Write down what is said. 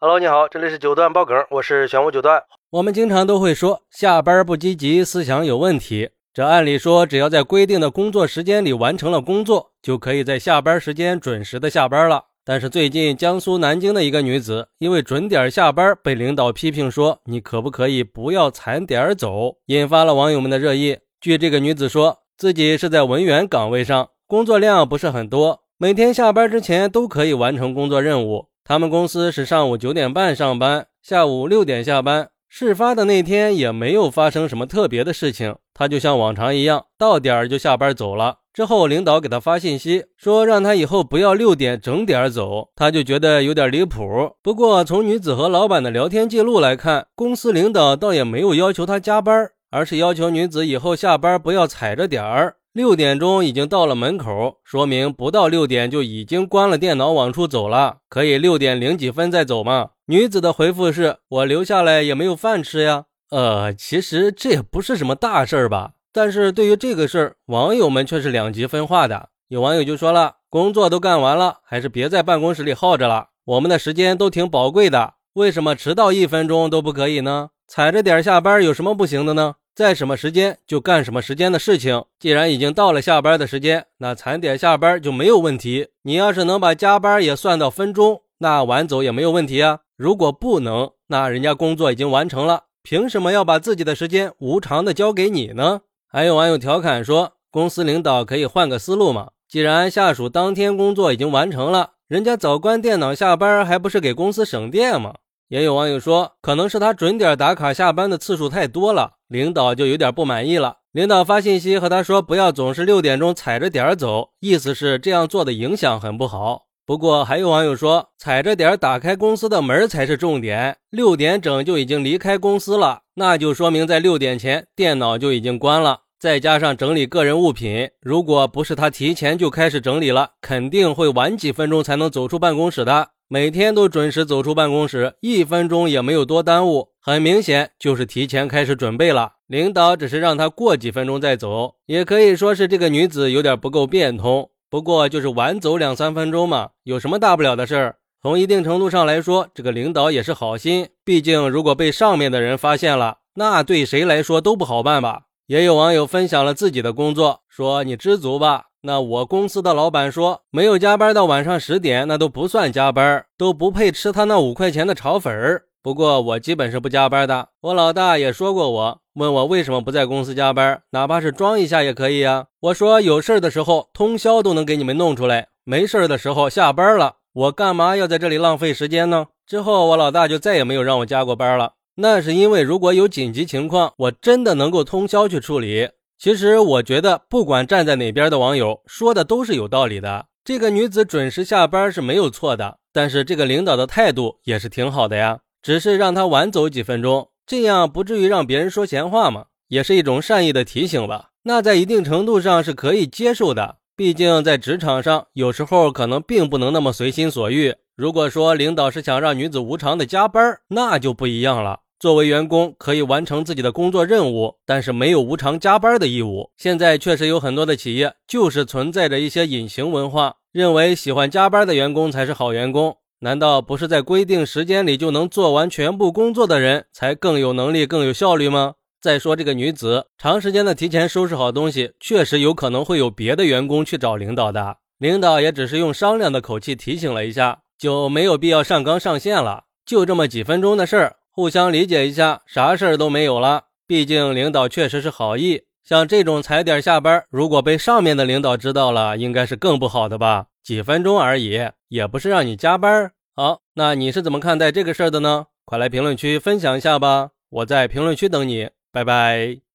Hello，你好，这里是九段爆梗，我是玄武九段。我们经常都会说下班不积极，思想有问题。这按理说，只要在规定的工作时间里完成了工作，就可以在下班时间准时的下班了。但是最近，江苏南京的一个女子因为准点下班，被领导批评说：“你可不可以不要踩点走？”引发了网友们的热议。据这个女子说，自己是在文员岗位上，工作量不是很多，每天下班之前都可以完成工作任务。他们公司是上午九点半上班，下午六点下班。事发的那天也没有发生什么特别的事情，他就像往常一样到点儿就下班走了。之后领导给他发信息说让他以后不要六点整点走，他就觉得有点离谱。不过从女子和老板的聊天记录来看，公司领导倒也没有要求他加班，而是要求女子以后下班不要踩着点儿。六点钟已经到了门口，说明不到六点就已经关了电脑往出走了，可以六点零几分再走吗？女子的回复是：我留下来也没有饭吃呀。呃，其实这也不是什么大事儿吧？但是对于这个事儿，网友们却是两极分化的。有网友就说了：工作都干完了，还是别在办公室里耗着了。我们的时间都挺宝贵的，为什么迟到一分钟都不可以呢？踩着点下班有什么不行的呢？在什么时间就干什么时间的事情。既然已经到了下班的时间，那踩点下班就没有问题。你要是能把加班也算到分钟，那晚走也没有问题啊。如果不能，那人家工作已经完成了，凭什么要把自己的时间无偿的交给你呢？还有网友调侃说，公司领导可以换个思路嘛？既然下属当天工作已经完成了，人家早关电脑下班，还不是给公司省电吗？也有网友说，可能是他准点打卡下班的次数太多了，领导就有点不满意了。领导发信息和他说，不要总是六点钟踩着点儿走，意思是这样做的影响很不好。不过还有网友说，踩着点儿打开公司的门才是重点，六点整就已经离开公司了，那就说明在六点前电脑就已经关了。再加上整理个人物品，如果不是他提前就开始整理了，肯定会晚几分钟才能走出办公室的。每天都准时走出办公室，一分钟也没有多耽误，很明显就是提前开始准备了。领导只是让他过几分钟再走，也可以说是这个女子有点不够变通。不过就是晚走两三分钟嘛，有什么大不了的事儿？从一定程度上来说，这个领导也是好心。毕竟如果被上面的人发现了，那对谁来说都不好办吧。也有网友分享了自己的工作，说你知足吧。那我公司的老板说，没有加班到晚上十点，那都不算加班，都不配吃他那五块钱的炒粉儿。不过我基本是不加班的。我老大也说过我，问我为什么不在公司加班，哪怕是装一下也可以啊。我说有事的时候通宵都能给你们弄出来，没事的时候下班了，我干嘛要在这里浪费时间呢？之后我老大就再也没有让我加过班了。那是因为如果有紧急情况，我真的能够通宵去处理。其实我觉得，不管站在哪边的网友说的都是有道理的。这个女子准时下班是没有错的，但是这个领导的态度也是挺好的呀，只是让她晚走几分钟，这样不至于让别人说闲话嘛，也是一种善意的提醒吧。那在一定程度上是可以接受的，毕竟在职场上有时候可能并不能那么随心所欲。如果说领导是想让女子无偿的加班，那就不一样了。作为员工，可以完成自己的工作任务，但是没有无偿加班的义务。现在确实有很多的企业就是存在着一些隐形文化，认为喜欢加班的员工才是好员工。难道不是在规定时间里就能做完全部工作的人才更有能力、更有效率吗？再说这个女子，长时间的提前收拾好东西，确实有可能会有别的员工去找领导的。领导也只是用商量的口气提醒了一下，就没有必要上纲上线了。就这么几分钟的事儿。互相理解一下，啥事儿都没有了。毕竟领导确实是好意，像这种踩点下班，如果被上面的领导知道了，应该是更不好的吧？几分钟而已，也不是让你加班。好，那你是怎么看待这个事儿的呢？快来评论区分享一下吧，我在评论区等你，拜拜。